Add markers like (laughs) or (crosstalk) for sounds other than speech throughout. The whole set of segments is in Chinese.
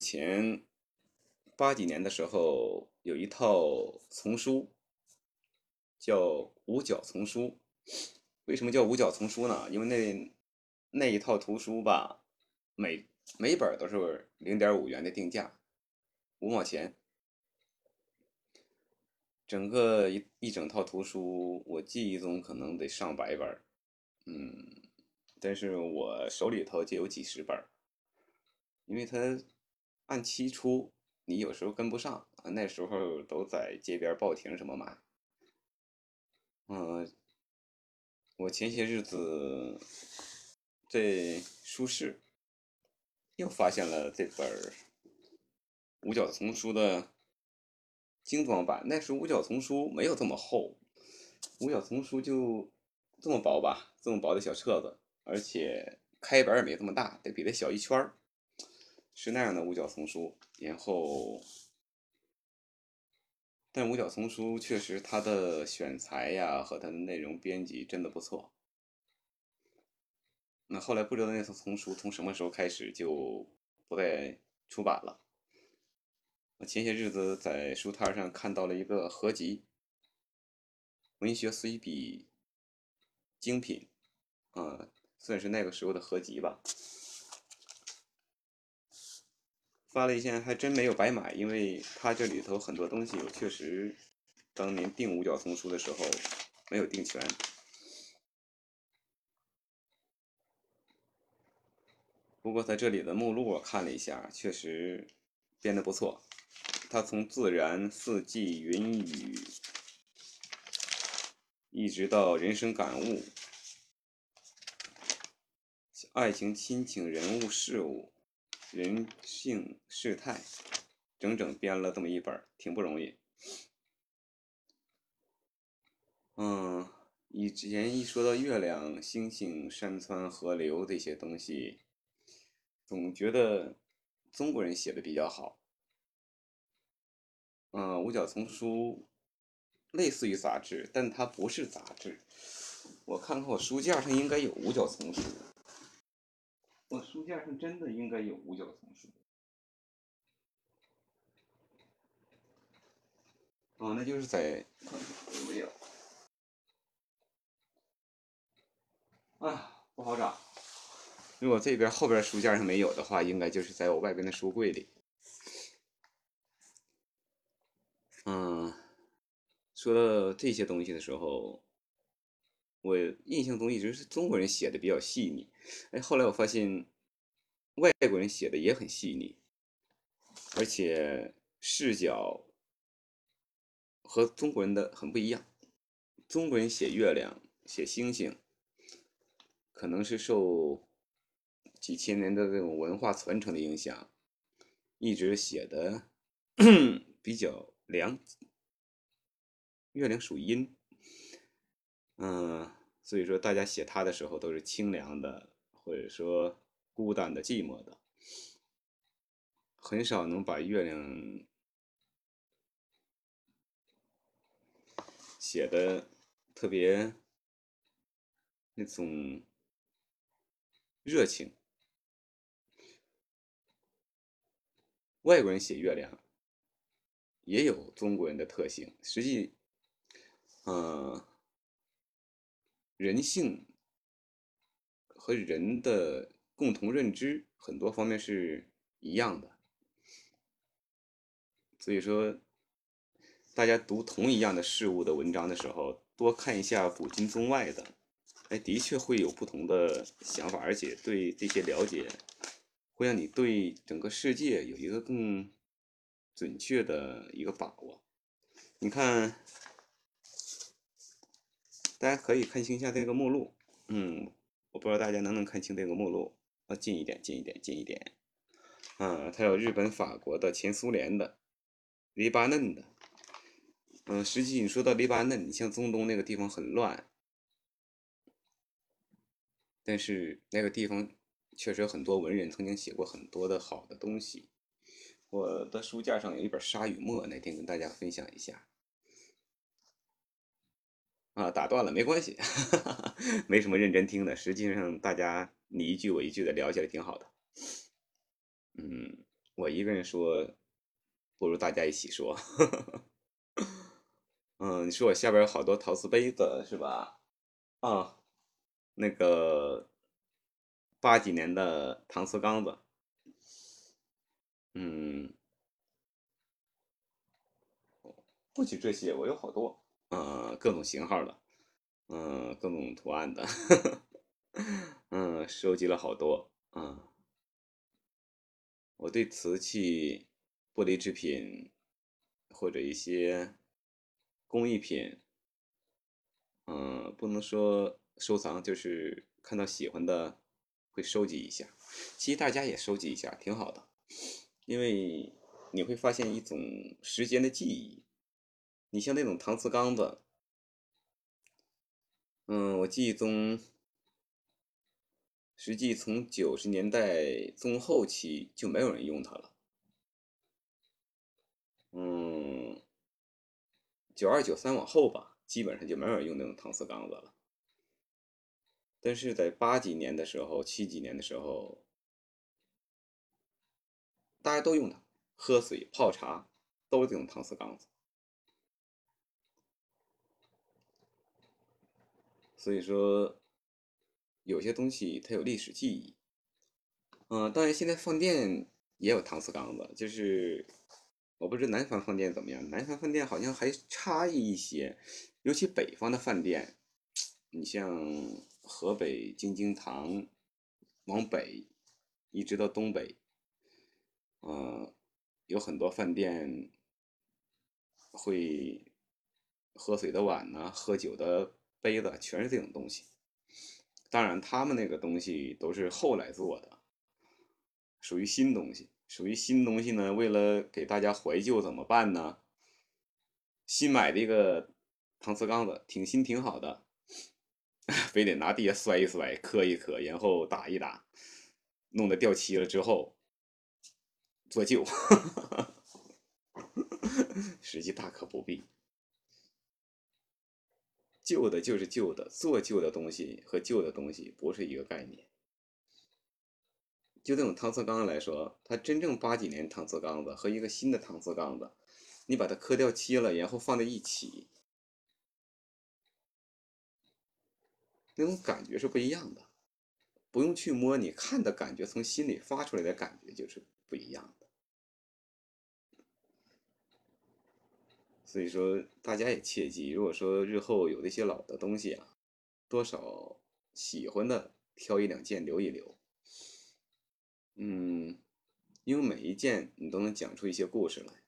前八几年的时候，有一套丛书，叫《五角丛书》。为什么叫五角丛书呢？因为那那一套图书吧，每每本都是零点五元的定价，五毛钱。整个一一整套图书，我记忆中可能得上百本嗯，但是我手里头就有几十本因为它按期出，你有时候跟不上啊。那时候都在街边报亭什么买。嗯，我前些日子在书市又发现了这本五角丛书的精装版。那时候五角丛书没有这么厚，五角丛书就这么薄吧，这么薄的小册子，而且开本也没这么大，得比它小一圈儿。是那样的五角丛书，然后，但五角丛书确实它的选材呀和它的内容编辑真的不错。那后来不知道那套丛书从什么时候开始就不再出版了。我前些日子在书摊上看到了一个合集，文学随笔精品，啊，算是那个时候的合集吧。发了一下，还真没有白买，因为它这里头很多东西我确实当年订五角丛书的时候没有订全。不过在这里的目录我看了一下，确实编的不错。它从自然、四季、云雨，一直到人生感悟、爱情、亲情、人物、事物。人性世态，整整编了这么一本，挺不容易。嗯，以前一说到月亮、星星、山川、河流这些东西，总觉得中国人写的比较好。嗯，五角丛书类似于杂志，但它不是杂志。我看看我书架上应该有五角丛书。我书架上真的应该有五角丛书。哦，那就是在没有？啊，不好找。如果这边后边书架上没有的话，应该就是在我外边的书柜里。嗯，说到这些东西的时候。我印象中一直是中国人写的比较细腻，哎，后来我发现外国人写的也很细腻，而且视角和中国人的很不一样。中国人写月亮、写星星，可能是受几千年的这种文化传承的影响，一直写的 (clears throat) 比较凉。月亮属阴。嗯，所以说大家写他的时候都是清凉的，或者说孤单的、寂寞的，很少能把月亮写的特别那种热情。外国人写月亮也有中国人的特性，实际，嗯。人性和人的共同认知很多方面是一样的，所以说，大家读同一样的事物的文章的时候，多看一下古今中外的，哎，的确会有不同的想法，而且对这些了解，会让你对整个世界有一个更准确的一个把握。你看。大家可以看清一下这个目录，嗯，我不知道大家能不能看清这个目录，啊，近一点，近一点，近一点，啊，它有日本、法国的、前苏联的、黎巴嫩的，嗯，实际你说到黎巴嫩，你像中东那个地方很乱，但是那个地方确实有很多文人曾经写过很多的好的东西，我的书架上有一本《沙与墨》，那天跟大家分享一下。啊，打断了没关系，(laughs) 没什么认真听的。实际上，大家你一句我一句的聊起来挺好的。嗯，我一个人说，不如大家一起说。(laughs) 嗯，你说我下边有好多陶瓷杯子是吧？啊，那个八几年的搪瓷缸子，嗯，不仅这些，我有好多，嗯，各种型号的，嗯，各种图案的，(laughs) 嗯，收集了好多，嗯。我对瓷器、玻璃制品或者一些工艺品，嗯，不能说收藏，就是看到喜欢的会收集一下。其实大家也收集一下，挺好的，因为你会发现一种时间的记忆。你像那种搪瓷缸子，嗯，我记忆中。实际从九十年代中后期就没有人用它了，嗯，九二九三往后吧，基本上就没有人用那种搪瓷缸子了。但是在八几年的时候、七几年的时候，大家都用它，喝水、泡茶都是这种搪瓷缸子，所以说。有些东西它有历史记忆，嗯，当然现在饭店也有搪瓷缸子，就是我不知道南方饭店怎么样，南方饭店好像还差异一些，尤其北方的饭店，你像河北京津唐往北一直到东北，嗯，有很多饭店会喝水的碗呢，喝酒的杯子全是这种东西。当然，他们那个东西都是后来做的，属于新东西。属于新东西呢，为了给大家怀旧，怎么办呢？新买的一个搪瓷缸子，挺新挺好的，非得拿地下摔一摔，磕一磕，然后打一打，弄得掉漆了之后做旧，(laughs) 实际大可不必。旧的就是旧的，做旧的东西和旧的东西不是一个概念。就这种搪瓷缸来说，它真正八几年搪瓷缸子和一个新的搪瓷缸子，你把它磕掉漆了，然后放在一起，那种感觉是不一样的。不用去摸，你看的感觉，从心里发出来的感觉就是不一样的。所以说，大家也切记，如果说日后有那些老的东西啊，多少喜欢的挑一两件留一留。嗯，因为每一件你都能讲出一些故事来，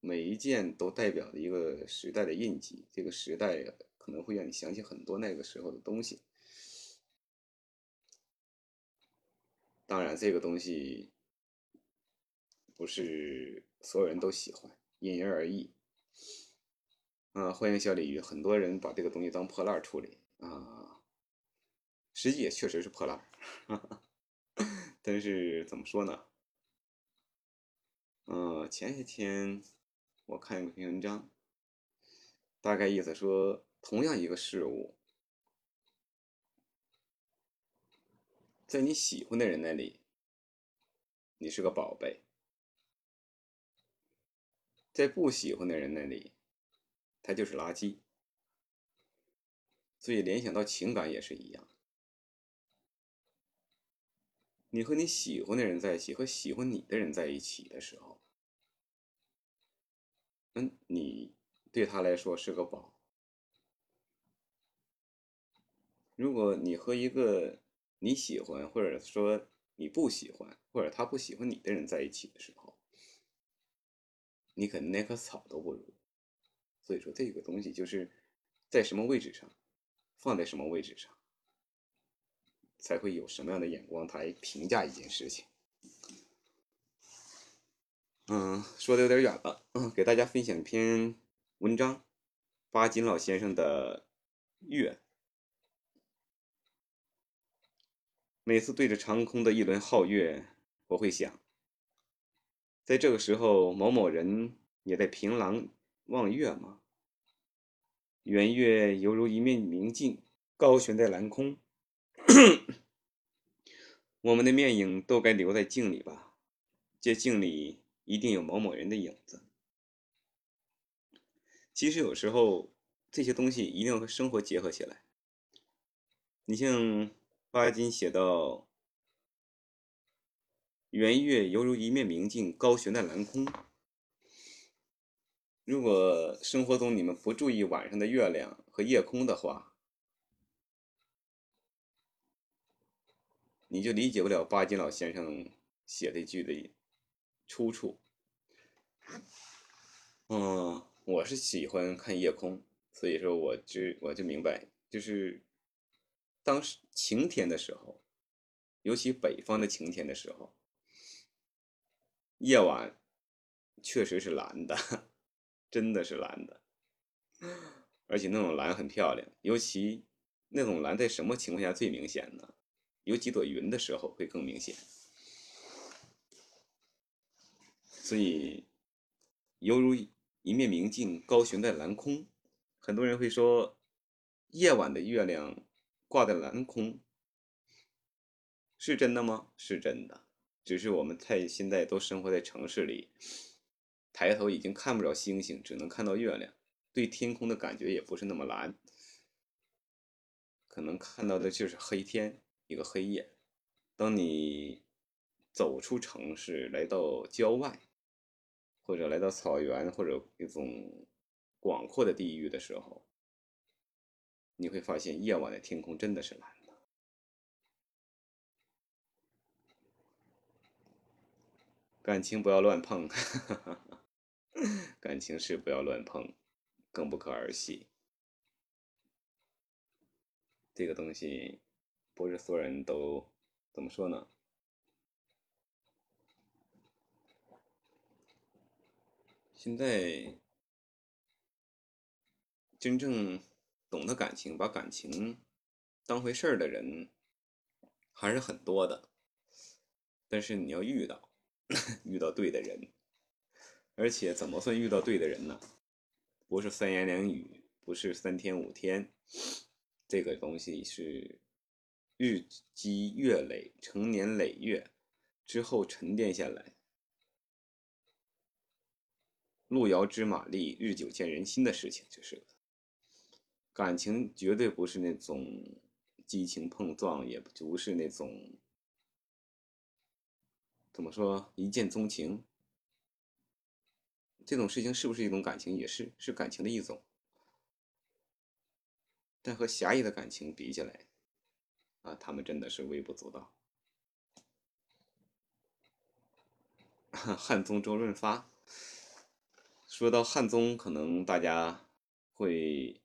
每一件都代表着一个时代的印记，这个时代可能会让你想起很多那个时候的东西。当然，这个东西不是所有人都喜欢，因人而异。嗯，欢迎小鲤鱼！很多人把这个东西当破烂处理啊，实际也确实是破烂 (laughs) 但是怎么说呢？嗯，前些天我看一篇文章，大概意思说，同样一个事物，在你喜欢的人那里，你是个宝贝；在不喜欢的人那里，他就是垃圾，所以联想到情感也是一样。你和你喜欢的人在一起，和喜欢你的人在一起的时候，嗯，你对他来说是个宝。如果你和一个你喜欢，或者说你不喜欢，或者他不喜欢你的人在一起的时候，你可能连棵草都不如。所以说，这个东西就是在什么位置上，放在什么位置上，才会有什么样的眼光来评价一件事情。嗯，说的有点远了，嗯，给大家分享一篇文章，巴金老先生的《月》。每次对着长空的一轮皓月，我会想，在这个时候，某某人也在凭栏望月吗？圆月犹如一面明镜，高悬在蓝空。(coughs) 我们的面影都该留在镜里吧。这镜里一定有某某人的影子。其实有时候这些东西一定要和生活结合起来。你像巴金写到：“圆月犹如一面明镜，高悬在蓝空。”如果生活中你们不注意晚上的月亮和夜空的话，你就理解不了巴金老先生写这句的出处。嗯，我是喜欢看夜空，所以说我就我就明白，就是当时晴天的时候，尤其北方的晴天的时候，夜晚确实是蓝的。(laughs) 真的是蓝的，而且那种蓝很漂亮，尤其那种蓝在什么情况下最明显呢？有几朵云的时候会更明显。所以，犹如一面明镜高悬在蓝空。很多人会说，夜晚的月亮挂在蓝空，是真的吗？是真的，只是我们太现在都生活在城市里。抬头已经看不着星星，只能看到月亮，对天空的感觉也不是那么蓝，可能看到的就是黑天，一个黑夜。当你走出城市，来到郊外，或者来到草原，或者一种广阔的地域的时候，你会发现夜晚的天空真的是蓝感情不要乱碰。(laughs) 感情是不要乱碰，更不可儿戏。这个东西不是所有人都怎么说呢？现在真正懂得感情、把感情当回事儿的人还是很多的，但是你要遇到 (laughs) 遇到对的人。而且怎么算遇到对的人呢？不是三言两语，不是三天五天，这个东西是日积月累、成年累月之后沉淀下来。路遥知马力，日久见人心的事情，就是了感情绝对不是那种激情碰撞，也不是那种怎么说一见钟情。这种事情是不是一种感情？也是，是感情的一种。但和狭义的感情比起来，啊，他们真的是微不足道。(laughs) 汉宗周润发，说到汉宗，可能大家会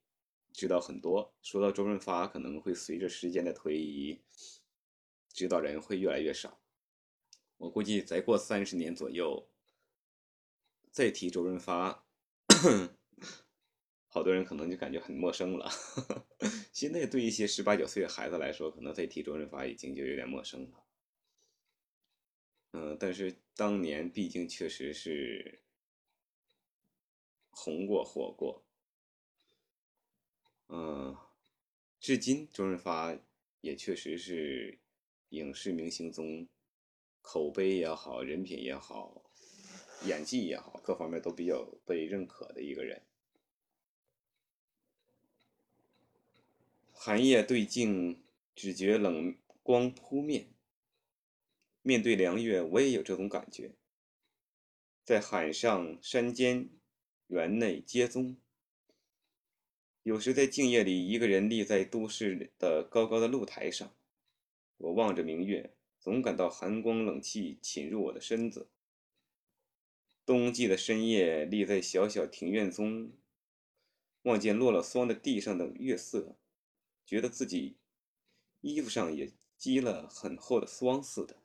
知道很多；说到周润发，可能会随着时间的推移，知道人会越来越少。我估计再过三十年左右。再提周润发，好多人可能就感觉很陌生了。(laughs) 现在对一些十八九岁的孩子来说，可能再提周润发已经就有点陌生了。嗯，但是当年毕竟确实是红过火过。嗯，至今周润发也确实是影视明星中口碑也好，人品也好。演技也好，各方面都比较被认可的一个人。寒夜对镜，只觉冷光扑面。面对凉月，我也有这种感觉。在海上、山间、园内、街中，有时在静夜里，一个人立在都市的高高的露台上，我望着明月，总感到寒光冷气侵入我的身子。冬季的深夜，立在小小庭院中，望见落了霜的地上的月色，觉得自己衣服上也积了很厚的霜似的。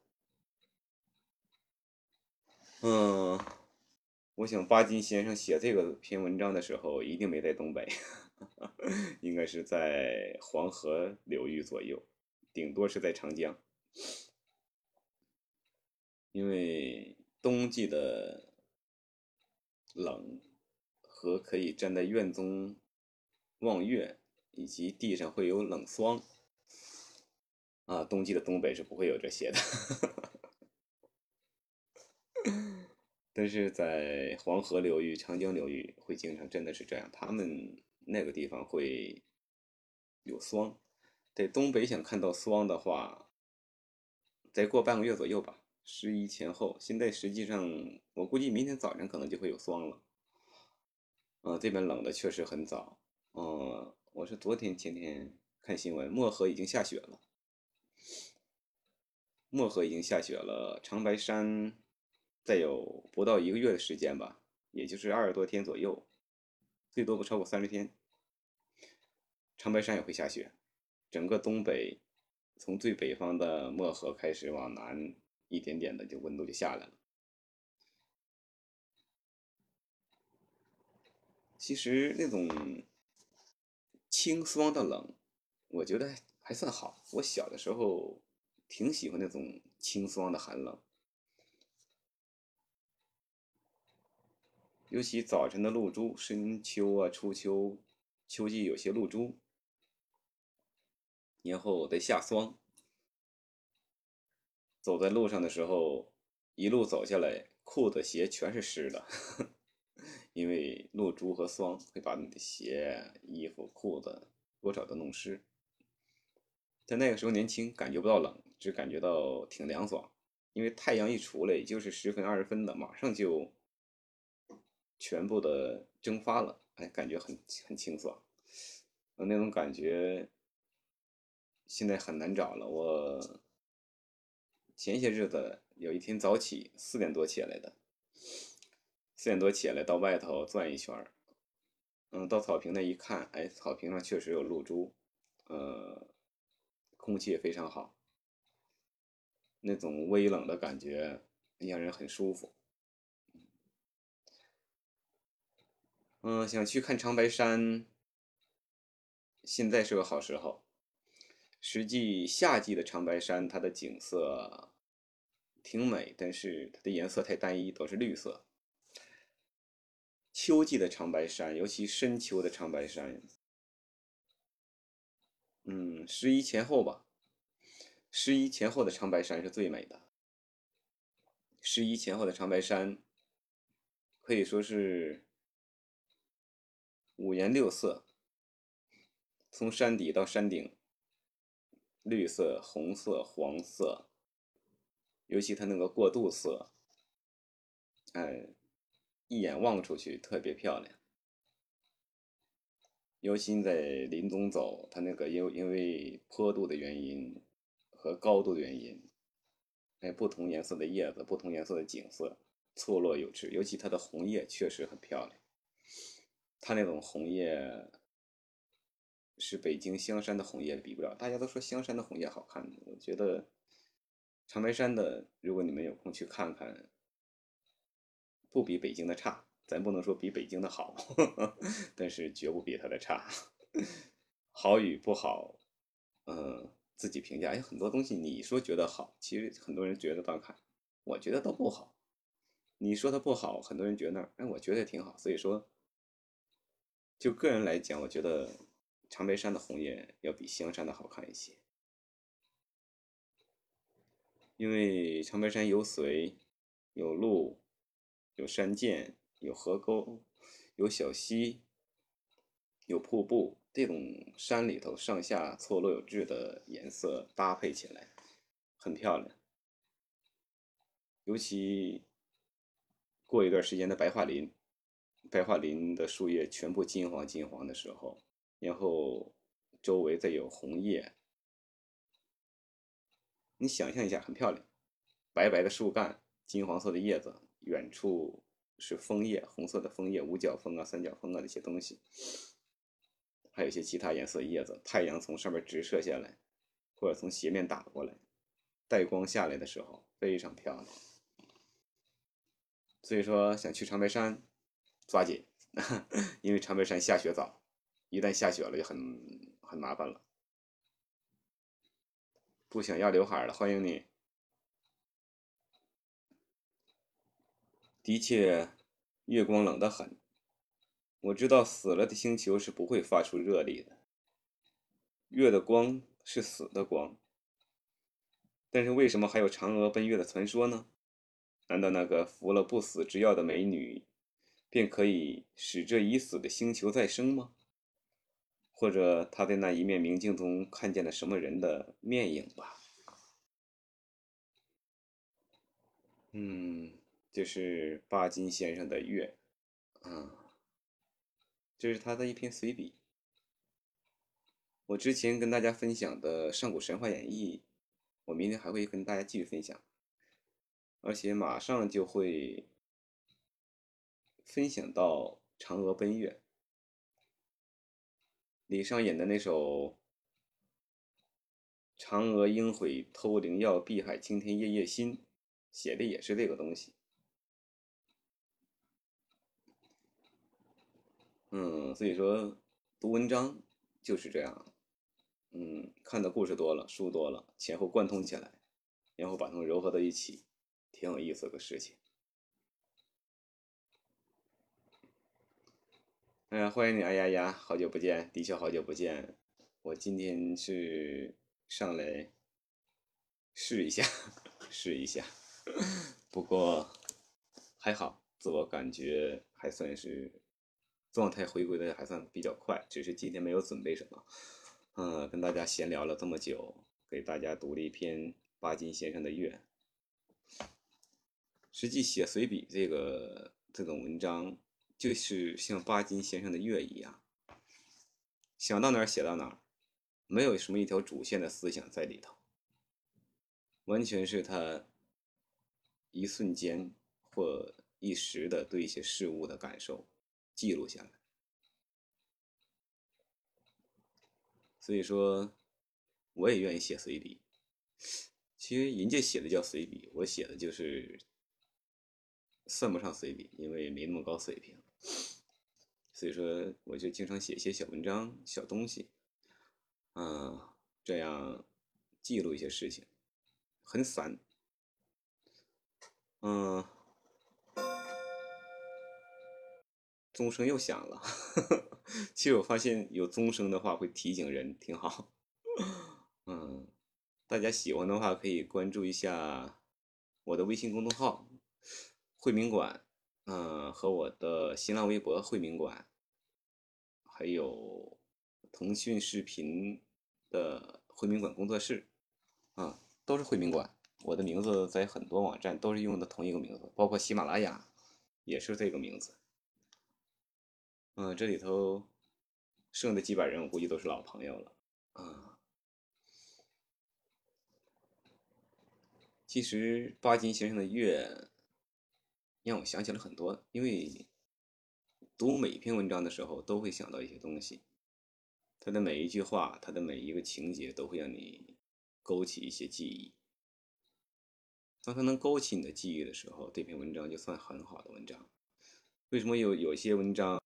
嗯，我想巴金先生写这个篇文章的时候，一定没在东北，(laughs) 应该是在黄河流域左右，顶多是在长江，因为冬季的。冷和可以站在院中望月，以及地上会有冷霜啊。冬季的东北是不会有这些的。(laughs) 但是在黄河流域、长江流域会经常真的是这样，他们那个地方会有霜。在东北想看到霜的话，再过半个月左右吧，十一前后。现在实际上，我估计明天早晨可能就会有霜了。嗯，这边冷的确实很早。嗯，我是昨天、前天看新闻，漠河已经下雪了。漠河已经下雪了，长白山再有不到一个月的时间吧，也就是二十多天左右，最多不超过三十天，长白山也会下雪。整个东北，从最北方的漠河开始往南，一点点的就温度就下来了。其实那种清霜的冷，我觉得还算好。我小的时候挺喜欢那种清霜的寒冷，尤其早晨的露珠，深秋啊、初秋、秋季有些露珠。然后得下霜，走在路上的时候，一路走下来，裤子鞋全是湿的，(laughs) 因为露珠和霜会把你的鞋、衣服、裤子多少都弄湿。在那个时候年轻，感觉不到冷，只感觉到挺凉爽，因为太阳一出来也就是十分二十分的，马上就全部的蒸发了，哎，感觉很很清爽，那种感觉。现在很难找了。我前些日子有一天早起，四点多起来的，四点多起来到外头转一圈儿，嗯，到草坪那一看，哎，草坪上确实有露珠，呃，空气也非常好，那种微冷的感觉让人很舒服。嗯，想去看长白山，现在是个好时候。实际夏季的长白山，它的景色挺美，但是它的颜色太单一，都是绿色。秋季的长白山，尤其深秋的长白山，嗯，十一前后吧，十一前后的长白山是最美的。十一前后的长白山可以说是五颜六色，从山底到山顶。绿色、红色、黄色，尤其它那个过渡色，哎，一眼望出去特别漂亮。尤其在林中走，它那个因因为坡度的原因和高度的原因，哎，不同颜色的叶子，不同颜色的景色，错落有致。尤其它的红叶确实很漂亮，它那种红叶。是北京香山的红叶比不了，大家都说香山的红叶好看，我觉得长白山的，如果你们有空去看看，不比北京的差，咱不能说比北京的好，(laughs) 但是绝不比它的差。(laughs) 好与不好，嗯，自己评价。有很多东西你说觉得好，其实很多人觉得倒看，我觉得都不好。你说它不好，很多人觉得，哎，我觉得也挺好。所以说，就个人来讲，我觉得。长白山的红叶要比香山的好看一些，因为长白山有水、有路、有山涧、有河沟、有小溪、有瀑布，这种山里头上下错落有致的颜色搭配起来很漂亮。尤其过一段时间的白桦林，白桦林的树叶全部金黄金黄的时候。然后周围再有红叶，你想象一下，很漂亮，白白的树干，金黄色的叶子，远处是枫叶，红色的枫叶，五角枫啊、三角枫啊那些东西，还有一些其他颜色的叶子。太阳从上面直射下来，或者从斜面打过来，带光下来的时候非常漂亮。所以说想去长白山，抓紧，(laughs) 因为长白山下雪早。一旦下雪了就很很麻烦了。不想要刘海了，欢迎你。的确，月光冷得很。我知道死了的星球是不会发出热力的，月的光是死的光。但是为什么还有嫦娥奔月的传说呢？难道那个服了不死之药的美女，便可以使这已死的星球再生吗？或者他在那一面明镜中看见了什么人的面影吧？嗯，这是巴金先生的《月》，啊，这是他的一篇随笔。我之前跟大家分享的《上古神话演义》，我明天还会跟大家继续分享，而且马上就会分享到《嫦娥奔月》，李商隐的那首“嫦娥应悔偷灵药，碧海青天夜夜心”，写的也是这个东西。嗯，所以说读文章就是这样。嗯，看的故事多了，书多了，前后贯通起来，然后把它们糅合到一起，挺有意思的事情。哎呀，欢迎你！哎呀呀，好久不见，的确好久不见。我今天是上来试一下，(laughs) 试一下。(laughs) 不过还好，自我感觉还算是状态回归的还算比较快，只是今天没有准备什么。嗯，跟大家闲聊了这么久，给大家读了一篇巴金先生的《月》。实际写随笔这个这种文章，就是像巴金先生的《月》一样，想到哪儿写到哪儿，没有什么一条主线的思想在里头，完全是他一瞬间或一时的对一些事物的感受记录下来。所以说，我也愿意写随笔。其实人家写的叫随笔，我写的就是算不上随笔，因为没那么高水平。(sniffs) 所以说，我就经常写一些小文章、小东西，嗯，这样记录一些事情，很散。嗯，钟声又响了。(laughs) 其实我发现有钟声的话会提醒人，挺好。嗯，大家喜欢的话可以关注一下我的微信公众号“慧明馆”，嗯，和我的新浪微博“惠民馆”，还有腾讯视频的“惠民馆工作室”，啊，都是惠民馆。我的名字在很多网站都是用的同一个名字，包括喜马拉雅也是这个名字。嗯，这里头剩的几百人，我估计都是老朋友了。啊，其实巴金先生的《月》让我想起了很多，因为读每一篇文章的时候，都会想到一些东西。他的每一句话，他的每一个情节，都会让你勾起一些记忆。当他能勾起你的记忆的时候，这篇文章就算很好的文章。为什么有有些文章？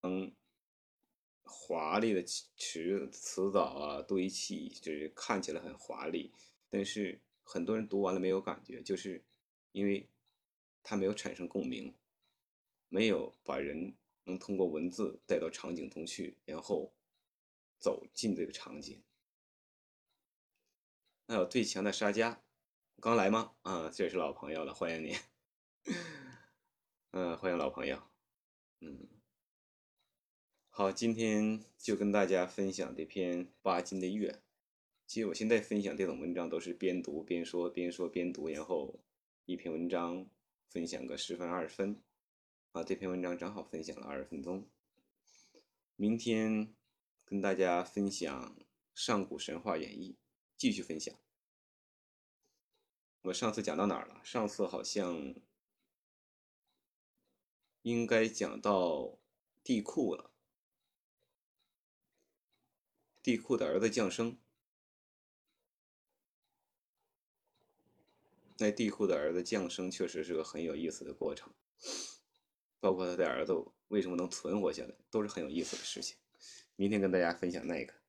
华丽的词词藻啊，堆砌就是看起来很华丽，但是很多人读完了没有感觉，就是因为它没有产生共鸣，没有把人能通过文字带到场景中去，然后走进这个场景。那有最强的沙家，刚来吗？啊，这也是老朋友了，欢迎你。嗯，欢迎老朋友。嗯。好，今天就跟大家分享这篇巴金的《月》。其实我现在分享这种文章都是边读边说，边说边读，然后一篇文章分享个十分二十分。啊，这篇文章正好分享了二十分钟。明天跟大家分享《上古神话演义》，继续分享。我上次讲到哪儿了？上次好像应该讲到地库了。地库的儿子降生，那地库的儿子降生确实是个很有意思的过程，包括他的儿子为什么能存活下来，都是很有意思的事情。明天跟大家分享那个。